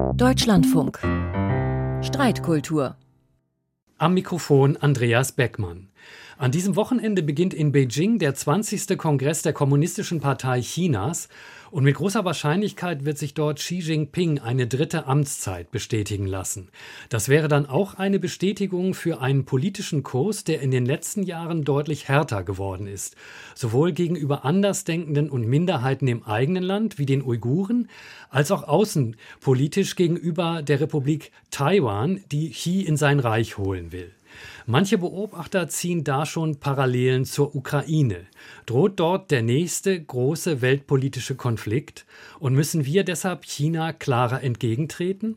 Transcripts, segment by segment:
Deutschlandfunk. Streitkultur. Am Mikrofon Andreas Beckmann. An diesem Wochenende beginnt in Beijing der 20. Kongress der Kommunistischen Partei Chinas und mit großer Wahrscheinlichkeit wird sich dort Xi Jinping eine dritte Amtszeit bestätigen lassen. Das wäre dann auch eine Bestätigung für einen politischen Kurs, der in den letzten Jahren deutlich härter geworden ist. Sowohl gegenüber Andersdenkenden und Minderheiten im eigenen Land wie den Uiguren, als auch außenpolitisch gegenüber der Republik Taiwan, die Xi in sein Reich holen will. Manche Beobachter ziehen da schon Parallelen zur Ukraine. Droht dort der nächste große weltpolitische Konflikt? Und müssen wir deshalb China klarer entgegentreten?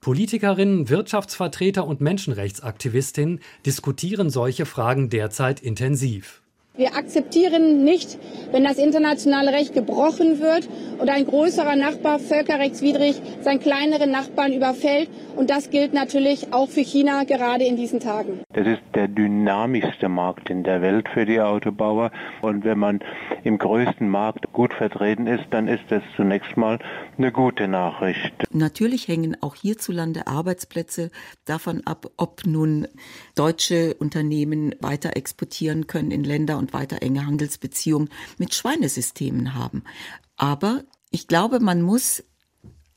Politikerinnen, Wirtschaftsvertreter und Menschenrechtsaktivistinnen diskutieren solche Fragen derzeit intensiv. Wir akzeptieren nicht, wenn das internationale Recht gebrochen wird und ein größerer Nachbar völkerrechtswidrig seinen kleineren Nachbarn überfällt. Und das gilt natürlich auch für China gerade in diesen Tagen. Das ist der dynamischste Markt in der Welt für die Autobauer. Und wenn man im größten Markt gut vertreten ist, dann ist das zunächst mal eine gute Nachricht. Natürlich hängen auch hierzulande Arbeitsplätze davon ab, ob nun deutsche Unternehmen weiter exportieren können in Länder und weiter enge Handelsbeziehungen mit Schweinesystemen haben. Aber ich glaube, man muss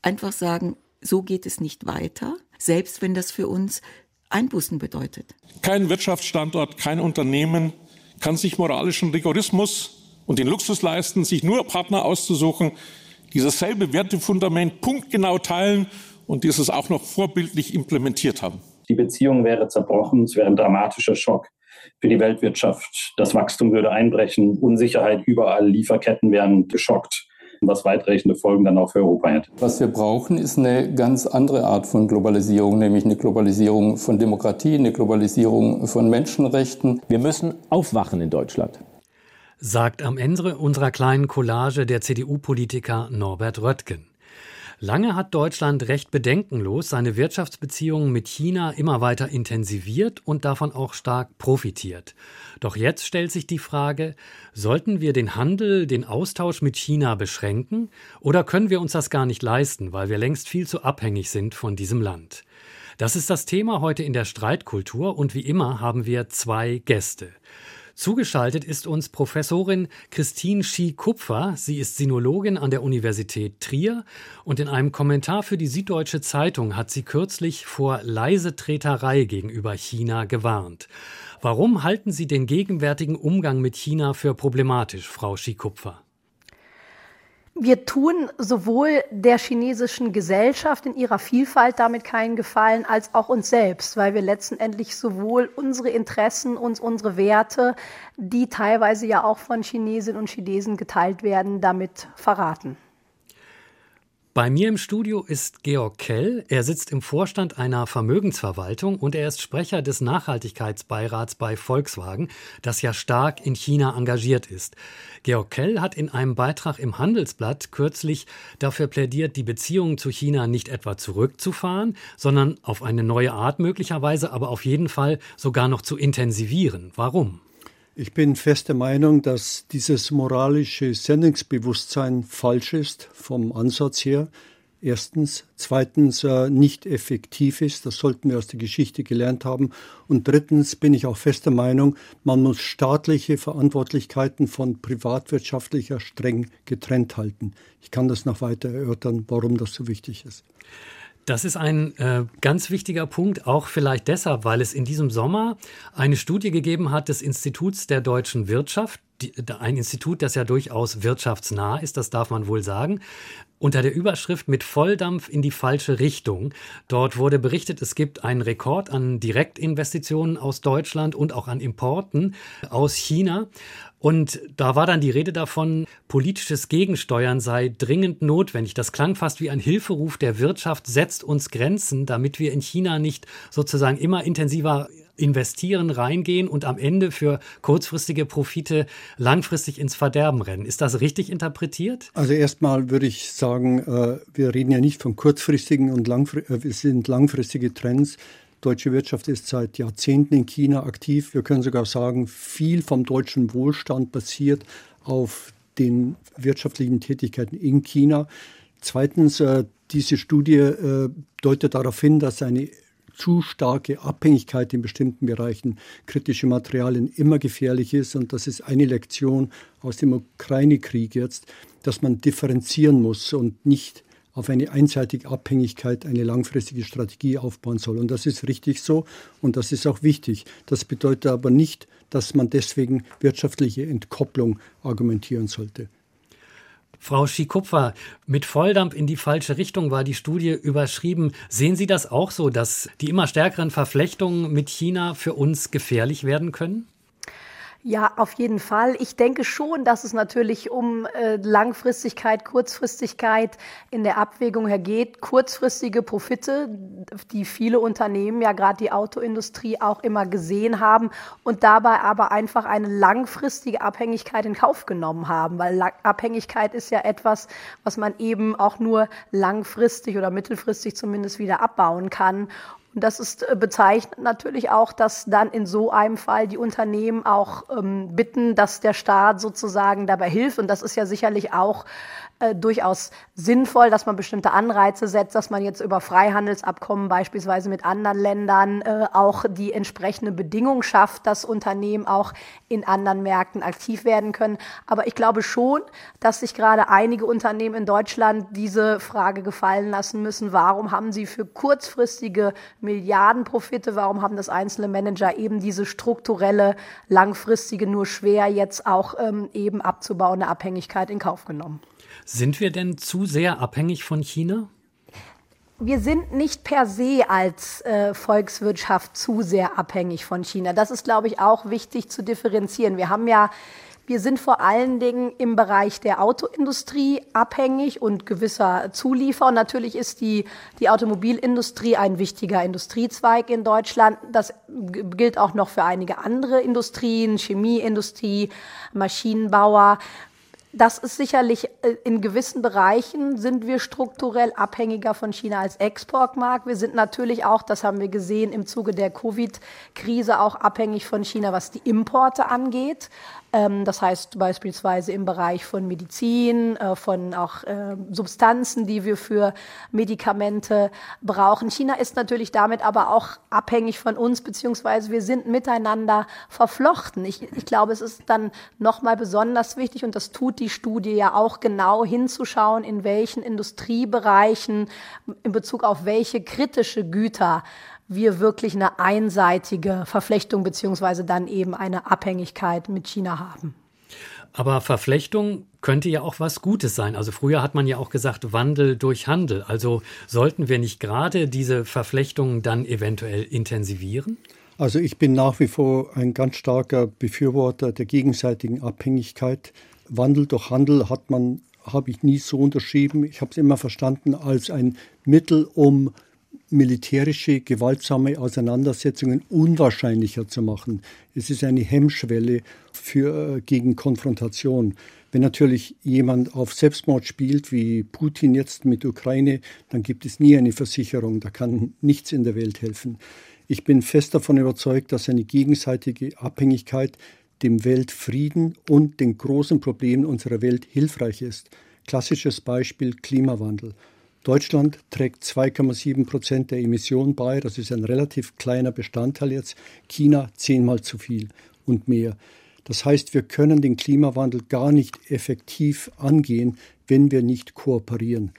einfach sagen, so geht es nicht weiter, selbst wenn das für uns Einbußen bedeutet. Kein Wirtschaftsstandort, kein Unternehmen kann sich moralischen Rigorismus und den Luxus leisten, sich nur Partner auszusuchen, die dasselbe Wertefundament punktgenau teilen und dieses auch noch vorbildlich implementiert haben. Die Beziehung wäre zerbrochen, es wäre ein dramatischer Schock für die Weltwirtschaft. Das Wachstum würde einbrechen, Unsicherheit überall, Lieferketten wären geschockt was weitreichende Folgen dann auch für Europa hätte. Was wir brauchen, ist eine ganz andere Art von Globalisierung, nämlich eine Globalisierung von Demokratie, eine Globalisierung von Menschenrechten. Wir müssen aufwachen in Deutschland sagt am Ende unserer kleinen Collage der CDU-Politiker Norbert Röttgen. Lange hat Deutschland recht bedenkenlos seine Wirtschaftsbeziehungen mit China immer weiter intensiviert und davon auch stark profitiert. Doch jetzt stellt sich die Frage, sollten wir den Handel, den Austausch mit China beschränken oder können wir uns das gar nicht leisten, weil wir längst viel zu abhängig sind von diesem Land? Das ist das Thema heute in der Streitkultur und wie immer haben wir zwei Gäste. Zugeschaltet ist uns Professorin Christine Schie-Kupfer. Sie ist Sinologin an der Universität Trier und in einem Kommentar für die Süddeutsche Zeitung hat sie kürzlich vor leise Treterei gegenüber China gewarnt. Warum halten Sie den gegenwärtigen Umgang mit China für problematisch, Frau Schie-Kupfer? Wir tun sowohl der chinesischen Gesellschaft in ihrer Vielfalt damit keinen Gefallen, als auch uns selbst, weil wir letztendlich sowohl unsere Interessen und unsere Werte, die teilweise ja auch von Chinesinnen und Chinesen geteilt werden, damit verraten. Bei mir im Studio ist Georg Kell. Er sitzt im Vorstand einer Vermögensverwaltung und er ist Sprecher des Nachhaltigkeitsbeirats bei Volkswagen, das ja stark in China engagiert ist. Georg Kell hat in einem Beitrag im Handelsblatt kürzlich dafür plädiert, die Beziehungen zu China nicht etwa zurückzufahren, sondern auf eine neue Art möglicherweise, aber auf jeden Fall sogar noch zu intensivieren. Warum? Ich bin fester Meinung, dass dieses moralische Sendungsbewusstsein falsch ist vom Ansatz her. Erstens. Zweitens äh, nicht effektiv ist. Das sollten wir aus der Geschichte gelernt haben. Und drittens bin ich auch fester Meinung, man muss staatliche Verantwortlichkeiten von privatwirtschaftlicher streng getrennt halten. Ich kann das noch weiter erörtern, warum das so wichtig ist. Das ist ein äh, ganz wichtiger Punkt, auch vielleicht deshalb, weil es in diesem Sommer eine Studie gegeben hat des Instituts der deutschen Wirtschaft, die, ein Institut, das ja durchaus wirtschaftsnah ist, das darf man wohl sagen, unter der Überschrift mit Volldampf in die falsche Richtung. Dort wurde berichtet, es gibt einen Rekord an Direktinvestitionen aus Deutschland und auch an Importen aus China. Und da war dann die Rede davon, politisches Gegensteuern sei dringend notwendig. Das klang fast wie ein Hilferuf der Wirtschaft, setzt uns Grenzen, damit wir in China nicht sozusagen immer intensiver investieren, reingehen und am Ende für kurzfristige Profite langfristig ins Verderben rennen. Ist das richtig interpretiert? Also erstmal würde ich sagen, äh, wir reden ja nicht von kurzfristigen und langfristigen, äh, es sind langfristige Trends. Deutsche Wirtschaft ist seit Jahrzehnten in China aktiv. Wir können sogar sagen, viel vom deutschen Wohlstand basiert auf den wirtschaftlichen Tätigkeiten in China. Zweitens, äh, diese Studie äh, deutet darauf hin, dass eine zu starke Abhängigkeit in bestimmten Bereichen kritische Materialien immer gefährlich ist. Und das ist eine Lektion aus dem Ukraine-Krieg jetzt, dass man differenzieren muss und nicht auf eine einseitige Abhängigkeit eine langfristige Strategie aufbauen soll. Und das ist richtig so und das ist auch wichtig. Das bedeutet aber nicht, dass man deswegen wirtschaftliche Entkopplung argumentieren sollte. Frau Schikupfer, mit Volldampf in die falsche Richtung war die Studie überschrieben. Sehen Sie das auch so, dass die immer stärkeren Verflechtungen mit China für uns gefährlich werden können? Ja, auf jeden Fall. Ich denke schon, dass es natürlich um äh, Langfristigkeit, Kurzfristigkeit in der Abwägung hergeht. Kurzfristige Profite, die viele Unternehmen, ja gerade die Autoindustrie auch immer gesehen haben und dabei aber einfach eine langfristige Abhängigkeit in Kauf genommen haben, weil Abhängigkeit ist ja etwas, was man eben auch nur langfristig oder mittelfristig zumindest wieder abbauen kann. Und das ist äh, bezeichnet natürlich auch, dass dann in so einem Fall die Unternehmen auch ähm, bitten, dass der Staat sozusagen dabei hilft. Und das ist ja sicherlich auch äh, durchaus sinnvoll, dass man bestimmte Anreize setzt, dass man jetzt über Freihandelsabkommen beispielsweise mit anderen Ländern äh, auch die entsprechende Bedingung schafft, dass Unternehmen auch in anderen Märkten aktiv werden können. Aber ich glaube schon, dass sich gerade einige Unternehmen in Deutschland diese Frage gefallen lassen müssen. Warum haben sie für kurzfristige Milliardenprofite, warum haben das einzelne Manager eben diese strukturelle, langfristige, nur schwer jetzt auch ähm, eben abzubauende Abhängigkeit in Kauf genommen? Sind wir denn zu sehr abhängig von China? Wir sind nicht per se als äh, Volkswirtschaft zu sehr abhängig von China. Das ist, glaube ich, auch wichtig zu differenzieren. Wir haben ja wir sind vor allen Dingen im Bereich der Autoindustrie abhängig und gewisser Zuliefer. Und natürlich ist die, die Automobilindustrie ein wichtiger Industriezweig in Deutschland. Das gilt auch noch für einige andere Industrien, Chemieindustrie, Maschinenbauer das ist sicherlich äh, in gewissen Bereichen sind wir strukturell abhängiger von China als Exportmarkt. Wir sind natürlich auch, das haben wir gesehen im Zuge der Covid-Krise, auch abhängig von China, was die Importe angeht. Ähm, das heißt beispielsweise im Bereich von Medizin, äh, von auch äh, Substanzen, die wir für Medikamente brauchen. China ist natürlich damit aber auch abhängig von uns, beziehungsweise wir sind miteinander verflochten. Ich, ich glaube, es ist dann nochmal besonders wichtig, und das tut die Studie ja auch genau hinzuschauen, in welchen Industriebereichen in Bezug auf welche kritische Güter wir wirklich eine einseitige Verflechtung beziehungsweise dann eben eine Abhängigkeit mit China haben. Aber Verflechtung könnte ja auch was Gutes sein. Also früher hat man ja auch gesagt, Wandel durch Handel. Also sollten wir nicht gerade diese Verflechtung dann eventuell intensivieren? Also ich bin nach wie vor ein ganz starker Befürworter der gegenseitigen Abhängigkeit. Wandel durch Handel hat man, habe ich nie so unterschrieben. Ich habe es immer verstanden als ein Mittel, um militärische, gewaltsame Auseinandersetzungen unwahrscheinlicher zu machen. Es ist eine Hemmschwelle für, äh, gegen Konfrontation. Wenn natürlich jemand auf Selbstmord spielt, wie Putin jetzt mit Ukraine, dann gibt es nie eine Versicherung. Da kann nichts in der Welt helfen. Ich bin fest davon überzeugt, dass eine gegenseitige Abhängigkeit dem Weltfrieden und den großen Problemen unserer Welt hilfreich ist. Klassisches Beispiel Klimawandel. Deutschland trägt 2,7 Prozent der Emissionen bei. Das ist ein relativ kleiner Bestandteil jetzt. China zehnmal zu viel und mehr. Das heißt, wir können den Klimawandel gar nicht effektiv angehen, wenn wir nicht kooperieren.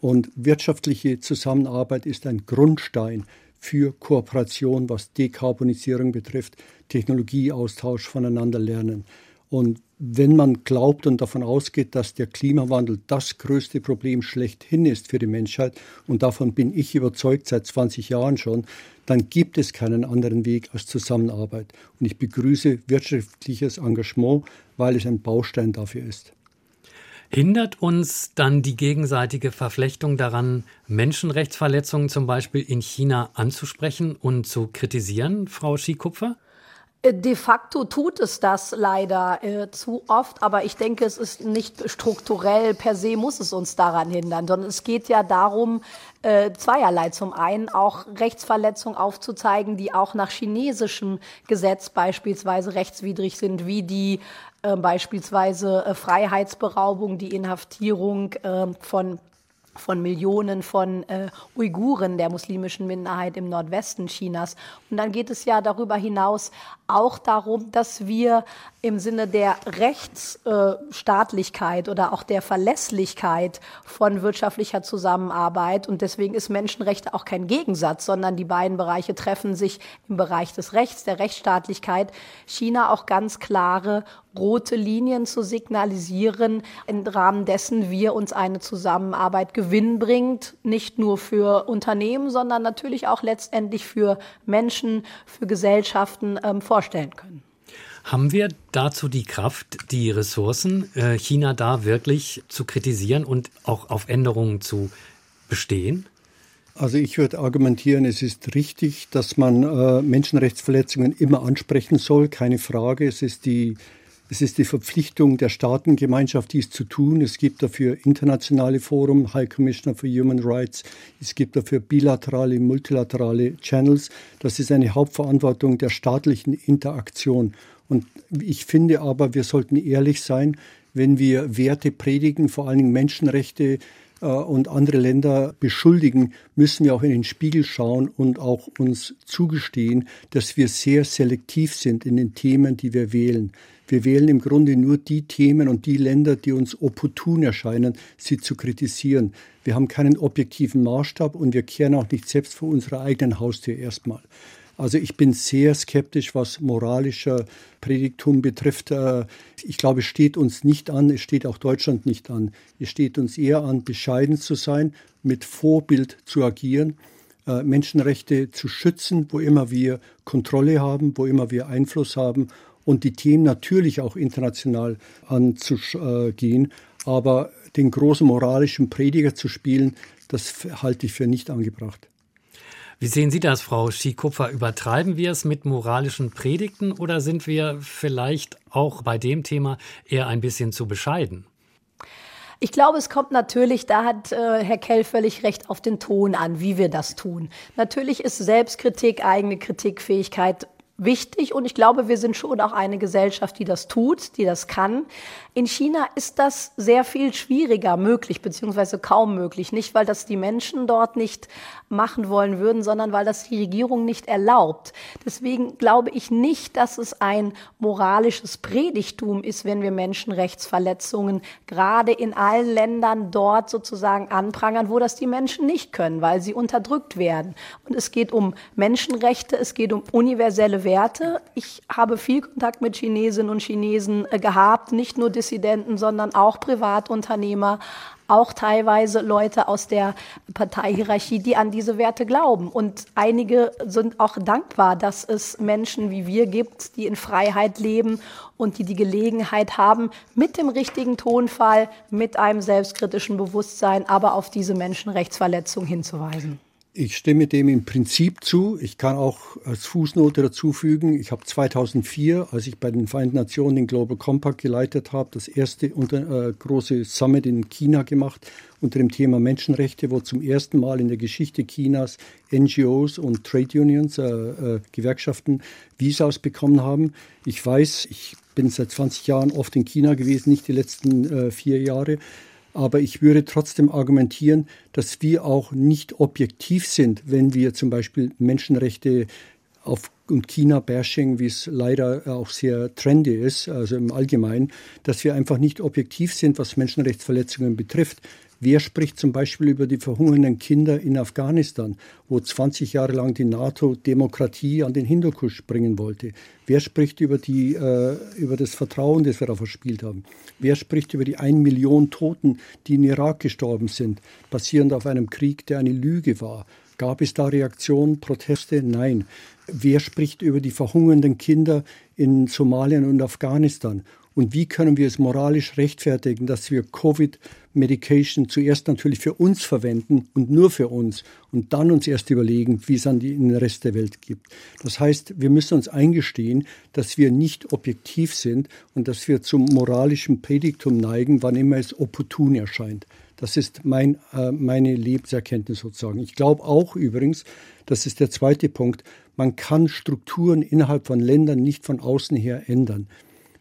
Und wirtschaftliche Zusammenarbeit ist ein Grundstein für Kooperation, was Dekarbonisierung betrifft, Technologieaustausch voneinander lernen. Und wenn man glaubt und davon ausgeht, dass der Klimawandel das größte Problem schlechthin ist für die Menschheit, und davon bin ich überzeugt seit 20 Jahren schon, dann gibt es keinen anderen Weg als Zusammenarbeit. Und ich begrüße wirtschaftliches Engagement, weil es ein Baustein dafür ist. Hindert uns dann die gegenseitige Verflechtung daran, Menschenrechtsverletzungen zum Beispiel in China anzusprechen und zu kritisieren, Frau Skikupfer? De facto tut es das leider äh, zu oft, aber ich denke, es ist nicht strukturell per se muss es uns daran hindern, sondern es geht ja darum, äh, zweierlei. Zum einen auch Rechtsverletzungen aufzuzeigen, die auch nach chinesischem Gesetz beispielsweise rechtswidrig sind, wie die äh, beispielsweise äh, Freiheitsberaubung, die Inhaftierung äh, von von Millionen von äh, Uiguren, der muslimischen Minderheit im Nordwesten Chinas. Und dann geht es ja darüber hinaus auch darum, dass wir im Sinne der Rechtsstaatlichkeit äh, oder auch der Verlässlichkeit von wirtschaftlicher Zusammenarbeit und deswegen ist Menschenrechte auch kein Gegensatz, sondern die beiden Bereiche treffen sich im Bereich des Rechts, der Rechtsstaatlichkeit, China auch ganz klare rote Linien zu signalisieren, im Rahmen dessen wir uns eine Zusammenarbeit gewinnbringend, nicht nur für Unternehmen, sondern natürlich auch letztendlich für Menschen, für Gesellschaften ähm, vorstellen können. Haben wir dazu die Kraft, die Ressourcen, äh, China da wirklich zu kritisieren und auch auf Änderungen zu bestehen? Also ich würde argumentieren, es ist richtig, dass man äh, Menschenrechtsverletzungen immer ansprechen soll, keine Frage. Es ist die es ist die Verpflichtung der Staatengemeinschaft, dies zu tun. Es gibt dafür internationale Forum, High Commissioner for Human Rights. Es gibt dafür bilaterale, multilaterale Channels. Das ist eine Hauptverantwortung der staatlichen Interaktion. Und ich finde aber, wir sollten ehrlich sein, wenn wir Werte predigen, vor allen Dingen Menschenrechte, und andere Länder beschuldigen, müssen wir auch in den Spiegel schauen und auch uns zugestehen, dass wir sehr selektiv sind in den Themen, die wir wählen. Wir wählen im Grunde nur die Themen und die Länder, die uns opportun erscheinen, sie zu kritisieren. Wir haben keinen objektiven Maßstab und wir kehren auch nicht selbst vor unserer eigenen Haustür erstmal. Also ich bin sehr skeptisch, was moralischer Predigtum betrifft. Äh, ich glaube, es steht uns nicht an, es steht auch Deutschland nicht an. Es steht uns eher an, bescheiden zu sein, mit Vorbild zu agieren, äh, Menschenrechte zu schützen, wo immer wir Kontrolle haben, wo immer wir Einfluss haben und die Themen natürlich auch international anzugehen. Aber den großen moralischen Prediger zu spielen, das halte ich für nicht angebracht. Wie sehen Sie das, Frau Schikupfer? Übertreiben wir es mit moralischen Predigten oder sind wir vielleicht auch bei dem Thema eher ein bisschen zu bescheiden? Ich glaube, es kommt natürlich, da hat äh, Herr Kell völlig recht, auf den Ton an, wie wir das tun. Natürlich ist Selbstkritik, eigene Kritikfähigkeit wichtig und ich glaube, wir sind schon auch eine Gesellschaft, die das tut, die das kann. In China ist das sehr viel schwieriger möglich, beziehungsweise kaum möglich. Nicht, weil das die Menschen dort nicht machen wollen würden, sondern weil das die Regierung nicht erlaubt. Deswegen glaube ich nicht, dass es ein moralisches Predigtum ist, wenn wir Menschenrechtsverletzungen gerade in allen Ländern dort sozusagen anprangern, wo das die Menschen nicht können, weil sie unterdrückt werden. Und es geht um Menschenrechte, es geht um universelle Werte. Ich habe viel Kontakt mit Chinesinnen und Chinesen äh, gehabt, nicht nur Dissidenten, sondern auch Privatunternehmer, auch teilweise Leute aus der Parteihierarchie, die an diese Werte glauben. Und einige sind auch dankbar, dass es Menschen wie wir gibt, die in Freiheit leben und die die Gelegenheit haben, mit dem richtigen Tonfall, mit einem selbstkritischen Bewusstsein, aber auf diese Menschenrechtsverletzung hinzuweisen. Ich stimme dem im Prinzip zu. Ich kann auch als Fußnote dazu fügen, ich habe 2004, als ich bei den Vereinten Nationen den Global Compact geleitet habe, das erste unter, äh, große Summit in China gemacht unter dem Thema Menschenrechte, wo zum ersten Mal in der Geschichte Chinas NGOs und Trade Unions, äh, äh, Gewerkschaften, Visas bekommen haben. Ich weiß, ich bin seit 20 Jahren oft in China gewesen, nicht die letzten äh, vier Jahre. Aber ich würde trotzdem argumentieren, dass wir auch nicht objektiv sind, wenn wir zum Beispiel Menschenrechte auf und China-Bashing, wie es leider auch sehr trendy ist, also im Allgemeinen, dass wir einfach nicht objektiv sind, was Menschenrechtsverletzungen betrifft. Wer spricht zum Beispiel über die verhungernden Kinder in Afghanistan, wo 20 Jahre lang die NATO Demokratie an den Hindukusch bringen wollte? Wer spricht über, die, äh, über das Vertrauen, das wir da verspielt haben? Wer spricht über die 1 Million Toten, die in Irak gestorben sind, basierend auf einem Krieg, der eine Lüge war? Gab es da Reaktionen, Proteste? Nein. Wer spricht über die verhungernden Kinder in Somalien und Afghanistan? Und wie können wir es moralisch rechtfertigen, dass wir Covid-Medication zuerst natürlich für uns verwenden und nur für uns und dann uns erst überlegen, wie es an den Rest der Welt gibt. Das heißt, wir müssen uns eingestehen, dass wir nicht objektiv sind und dass wir zum moralischen Predigtum neigen, wann immer es opportun erscheint. Das ist mein, äh, meine Lebenserkenntnis sozusagen. Ich glaube auch übrigens, das ist der zweite Punkt, man kann Strukturen innerhalb von Ländern nicht von außen her ändern.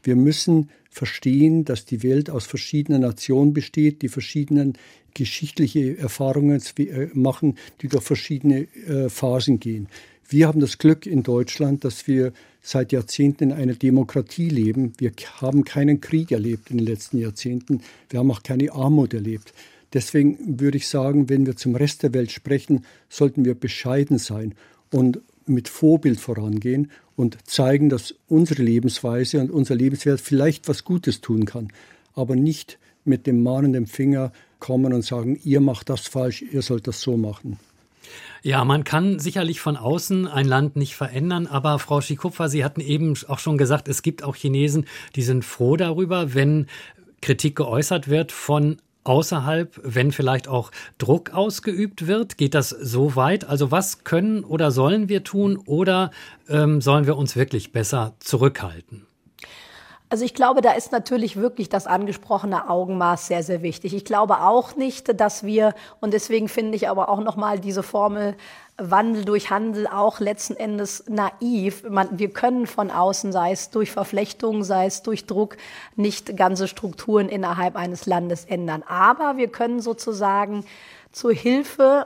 Wir müssen verstehen, dass die Welt aus verschiedenen Nationen besteht, die verschiedenen geschichtliche Erfahrungen äh, machen, die durch verschiedene äh, Phasen gehen. Wir haben das Glück in Deutschland, dass wir seit Jahrzehnten in einer Demokratie leben. Wir haben keinen Krieg erlebt in den letzten Jahrzehnten. Wir haben auch keine Armut erlebt. Deswegen würde ich sagen, wenn wir zum Rest der Welt sprechen, sollten wir bescheiden sein und mit Vorbild vorangehen und zeigen, dass unsere Lebensweise und unser Lebenswert vielleicht was Gutes tun kann, aber nicht mit dem mahnenden Finger kommen und sagen, ihr macht das falsch, ihr sollt das so machen. Ja, man kann sicherlich von außen ein Land nicht verändern, aber Frau Schikupfer, Sie hatten eben auch schon gesagt, es gibt auch Chinesen, die sind froh darüber, wenn Kritik geäußert wird von außerhalb, wenn vielleicht auch Druck ausgeübt wird? Geht das so weit? Also was können oder sollen wir tun oder ähm, sollen wir uns wirklich besser zurückhalten? Also ich glaube, da ist natürlich wirklich das angesprochene Augenmaß sehr, sehr wichtig. Ich glaube auch nicht, dass wir, und deswegen finde ich aber auch nochmal diese Formel Wandel durch Handel auch letzten Endes naiv. Man, wir können von außen, sei es durch Verflechtung, sei es durch Druck, nicht ganze Strukturen innerhalb eines Landes ändern. Aber wir können sozusagen zur Hilfe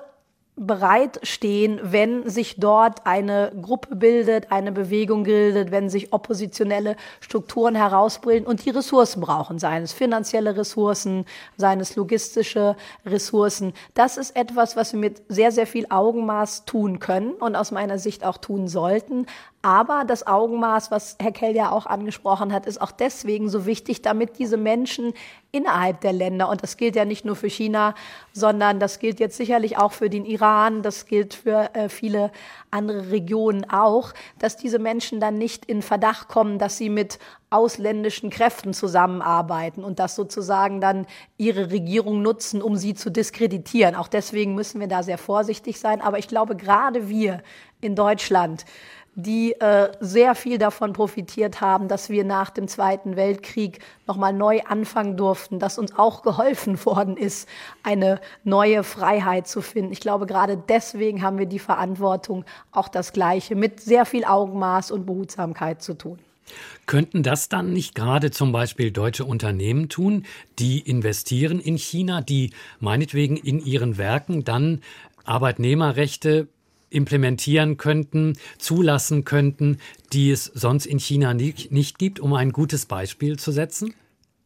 bereitstehen, wenn sich dort eine Gruppe bildet, eine Bewegung bildet, wenn sich oppositionelle Strukturen herausbilden und die Ressourcen brauchen, seien es finanzielle Ressourcen, seien es logistische Ressourcen. Das ist etwas, was wir mit sehr, sehr viel Augenmaß tun können und aus meiner Sicht auch tun sollten. Aber das Augenmaß, was Herr Kell ja auch angesprochen hat, ist auch deswegen so wichtig, damit diese Menschen innerhalb der Länder, und das gilt ja nicht nur für China, sondern das gilt jetzt sicherlich auch für den Iran, das gilt für äh, viele andere Regionen auch, dass diese Menschen dann nicht in Verdacht kommen, dass sie mit ausländischen Kräften zusammenarbeiten und das sozusagen dann ihre Regierung nutzen, um sie zu diskreditieren. Auch deswegen müssen wir da sehr vorsichtig sein. Aber ich glaube, gerade wir in Deutschland, die äh, sehr viel davon profitiert haben, dass wir nach dem Zweiten Weltkrieg nochmal neu anfangen durften, dass uns auch geholfen worden ist, eine neue Freiheit zu finden. Ich glaube, gerade deswegen haben wir die Verantwortung, auch das Gleiche mit sehr viel Augenmaß und Behutsamkeit zu tun. Könnten das dann nicht gerade zum Beispiel deutsche Unternehmen tun, die investieren in China, die meinetwegen in ihren Werken dann Arbeitnehmerrechte implementieren könnten, zulassen könnten, die es sonst in China nicht, nicht gibt, um ein gutes Beispiel zu setzen?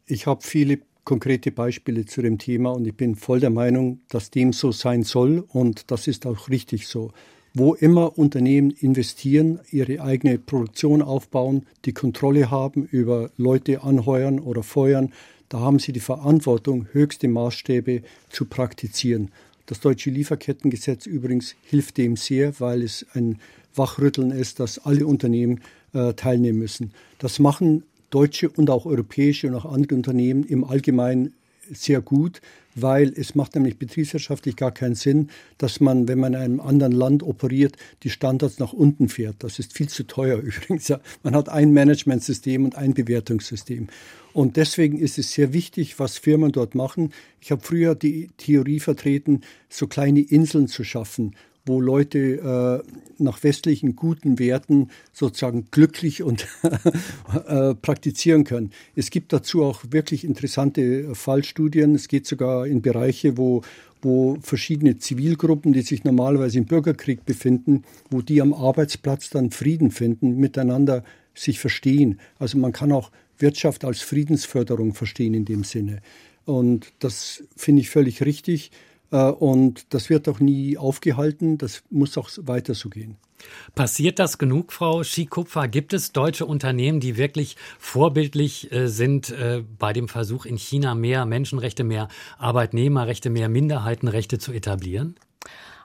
Ich habe viele konkrete Beispiele zu dem Thema und ich bin voll der Meinung, dass dem so sein soll und das ist auch richtig so. Wo immer Unternehmen investieren, ihre eigene Produktion aufbauen, die Kontrolle haben über Leute anheuern oder feuern, da haben sie die Verantwortung, höchste Maßstäbe zu praktizieren. Das deutsche Lieferkettengesetz übrigens hilft dem sehr, weil es ein Wachrütteln ist, dass alle Unternehmen äh, teilnehmen müssen. Das machen deutsche und auch europäische und auch andere Unternehmen im Allgemeinen sehr gut, weil es macht nämlich betriebswirtschaftlich gar keinen Sinn, dass man, wenn man in einem anderen Land operiert, die Standards nach unten fährt. Das ist viel zu teuer übrigens. Man hat ein Managementsystem und ein Bewertungssystem. Und deswegen ist es sehr wichtig, was Firmen dort machen. Ich habe früher die Theorie vertreten, so kleine Inseln zu schaffen, wo Leute äh, nach westlichen guten Werten sozusagen glücklich und äh, praktizieren können. Es gibt dazu auch wirklich interessante Fallstudien. Es geht sogar in Bereiche, wo, wo verschiedene Zivilgruppen, die sich normalerweise im Bürgerkrieg befinden, wo die am Arbeitsplatz dann Frieden finden, miteinander sich verstehen. Also man kann auch Wirtschaft als Friedensförderung verstehen in dem Sinne. Und das finde ich völlig richtig. Äh, und das wird auch nie aufgehalten. Das muss auch weiter so gehen. Passiert das genug, Frau Schikupfer? Gibt es deutsche Unternehmen, die wirklich vorbildlich äh, sind äh, bei dem Versuch, in China mehr Menschenrechte, mehr Arbeitnehmerrechte, mehr Minderheitenrechte zu etablieren?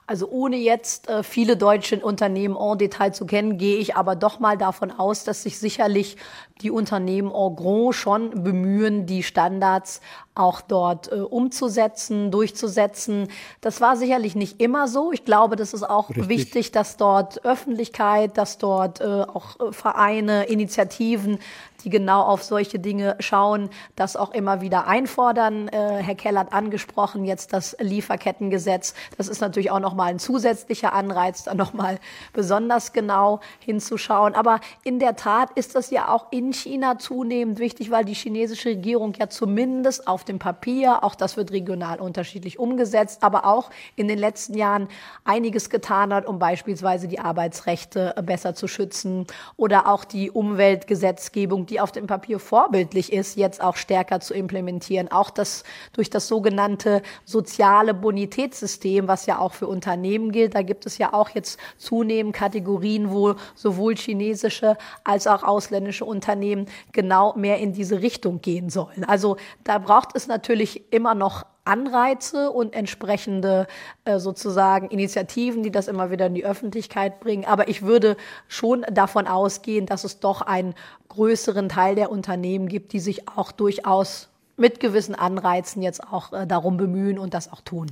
Also ohne jetzt äh, viele deutsche Unternehmen en Detail zu kennen, gehe ich aber doch mal davon aus, dass sich sicherlich die Unternehmen en gros schon bemühen, die Standards auch dort äh, umzusetzen, durchzusetzen. Das war sicherlich nicht immer so. Ich glaube, das ist auch Richtig. wichtig, dass dort Öffentlichkeit, dass dort äh, auch äh, Vereine, Initiativen die genau auf solche Dinge schauen, das auch immer wieder einfordern. Äh, Herr Keller hat angesprochen, jetzt das Lieferkettengesetz. Das ist natürlich auch noch nochmal ein zusätzlicher Anreiz, da nochmal besonders genau hinzuschauen. Aber in der Tat ist das ja auch in China zunehmend wichtig, weil die chinesische Regierung ja zumindest auf dem Papier, auch das wird regional unterschiedlich umgesetzt, aber auch in den letzten Jahren einiges getan hat, um beispielsweise die Arbeitsrechte besser zu schützen oder auch die Umweltgesetzgebung, die auf dem Papier vorbildlich ist, jetzt auch stärker zu implementieren. Auch das durch das sogenannte soziale Bonitätssystem, was ja auch für Unternehmen gilt. Da gibt es ja auch jetzt zunehmend Kategorien, wo sowohl chinesische als auch ausländische Unternehmen genau mehr in diese Richtung gehen sollen. Also da braucht es natürlich immer noch Anreize und entsprechende äh, sozusagen Initiativen, die das immer wieder in die Öffentlichkeit bringen. Aber ich würde schon davon ausgehen, dass es doch einen größeren Teil der Unternehmen gibt, die sich auch durchaus mit gewissen Anreizen jetzt auch äh, darum bemühen und das auch tun.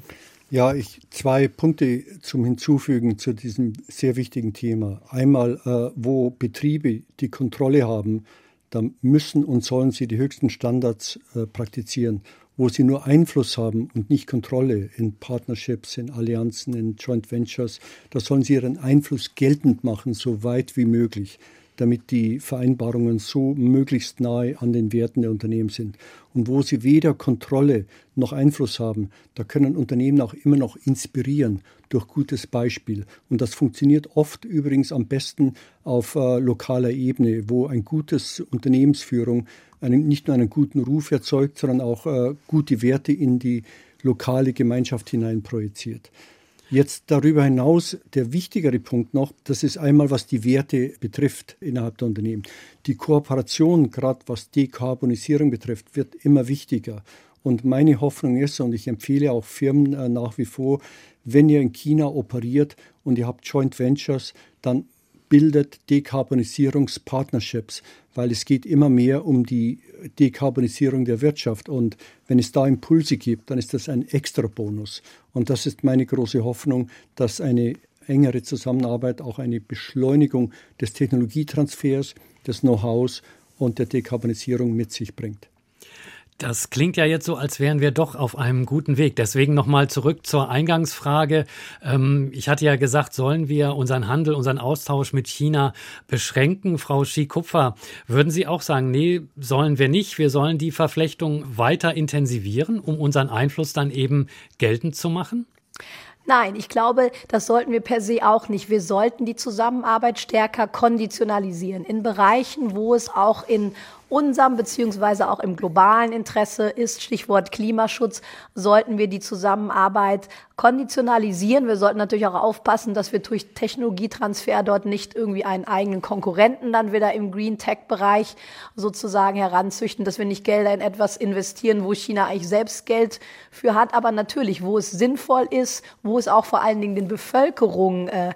Ja, ich zwei Punkte zum Hinzufügen zu diesem sehr wichtigen Thema. Einmal, äh, wo Betriebe die Kontrolle haben, da müssen und sollen sie die höchsten Standards äh, praktizieren wo sie nur Einfluss haben und nicht Kontrolle in Partnerships, in Allianzen, in Joint Ventures, da sollen sie ihren Einfluss geltend machen, so weit wie möglich damit die Vereinbarungen so möglichst nahe an den Werten der Unternehmen sind. Und wo sie weder Kontrolle noch Einfluss haben, da können Unternehmen auch immer noch inspirieren durch gutes Beispiel. Und das funktioniert oft übrigens am besten auf äh, lokaler Ebene, wo ein gutes Unternehmensführung einen, nicht nur einen guten Ruf erzeugt, sondern auch äh, gute Werte in die lokale Gemeinschaft hinein projiziert. Jetzt darüber hinaus der wichtigere Punkt noch, das ist einmal, was die Werte betrifft innerhalb der Unternehmen. Die Kooperation, gerade was Dekarbonisierung betrifft, wird immer wichtiger. Und meine Hoffnung ist, und ich empfehle auch Firmen äh, nach wie vor, wenn ihr in China operiert und ihr habt Joint Ventures, dann bildet Dekarbonisierungspartnerships, weil es geht immer mehr um die Dekarbonisierung der Wirtschaft. Und wenn es da Impulse gibt, dann ist das ein extra Bonus. Und das ist meine große Hoffnung, dass eine engere Zusammenarbeit auch eine Beschleunigung des Technologietransfers, des Know-hows und der Dekarbonisierung mit sich bringt. Das klingt ja jetzt so, als wären wir doch auf einem guten Weg. Deswegen nochmal zurück zur Eingangsfrage. Ähm, ich hatte ja gesagt, sollen wir unseren Handel, unseren Austausch mit China beschränken? Frau Schikupfer, würden Sie auch sagen, nee, sollen wir nicht? Wir sollen die Verflechtung weiter intensivieren, um unseren Einfluss dann eben geltend zu machen? Nein, ich glaube, das sollten wir per se auch nicht. Wir sollten die Zusammenarbeit stärker konditionalisieren in Bereichen, wo es auch in unserem beziehungsweise auch im globalen Interesse ist, Stichwort Klimaschutz, sollten wir die Zusammenarbeit konditionalisieren. Wir sollten natürlich auch aufpassen, dass wir durch Technologietransfer dort nicht irgendwie einen eigenen Konkurrenten dann wieder im Green Tech-Bereich sozusagen heranzüchten, dass wir nicht Gelder in etwas investieren, wo China eigentlich selbst Geld für hat, aber natürlich, wo es sinnvoll ist, wo es auch vor allen Dingen den Bevölkerungen äh,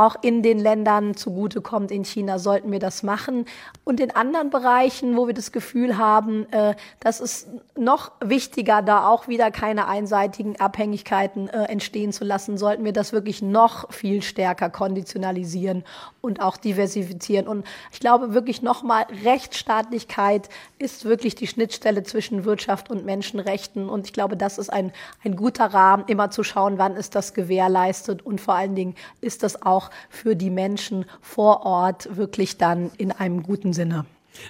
auch in den Ländern zugutekommt. In China sollten wir das machen. Und in anderen Bereichen, wo wir das Gefühl haben, äh, das ist noch wichtiger, da auch wieder keine einseitigen Abhängigkeiten äh, entstehen zu lassen, sollten wir das wirklich noch viel stärker konditionalisieren und auch diversifizieren. Und ich glaube wirklich nochmal, Rechtsstaatlichkeit ist wirklich die Schnittstelle zwischen Wirtschaft und Menschenrechten. Und ich glaube, das ist ein, ein guter Rahmen, immer zu schauen, wann ist das gewährleistet und vor allen Dingen ist das auch für die Menschen vor Ort wirklich dann in einem guten Sinne.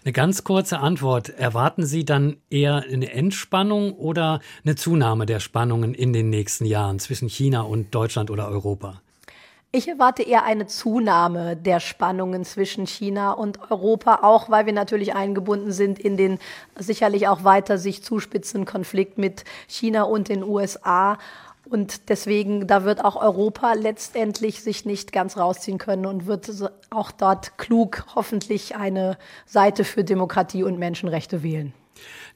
Eine ganz kurze Antwort. Erwarten Sie dann eher eine Entspannung oder eine Zunahme der Spannungen in den nächsten Jahren zwischen China und Deutschland oder Europa? Ich erwarte eher eine Zunahme der Spannungen zwischen China und Europa, auch weil wir natürlich eingebunden sind in den sicherlich auch weiter sich zuspitzenden Konflikt mit China und den USA. Und deswegen, da wird auch Europa letztendlich sich nicht ganz rausziehen können und wird auch dort klug hoffentlich eine Seite für Demokratie und Menschenrechte wählen.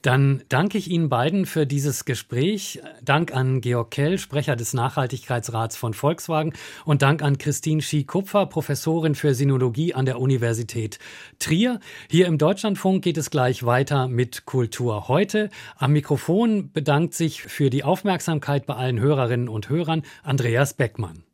Dann danke ich Ihnen beiden für dieses Gespräch. Dank an Georg Kell, Sprecher des Nachhaltigkeitsrats von Volkswagen und Dank an Christine Schie-Kupfer, Professorin für Sinologie an der Universität Trier. Hier im Deutschlandfunk geht es gleich weiter mit Kultur heute. Am Mikrofon bedankt sich für die Aufmerksamkeit bei allen Hörerinnen und Hörern Andreas Beckmann.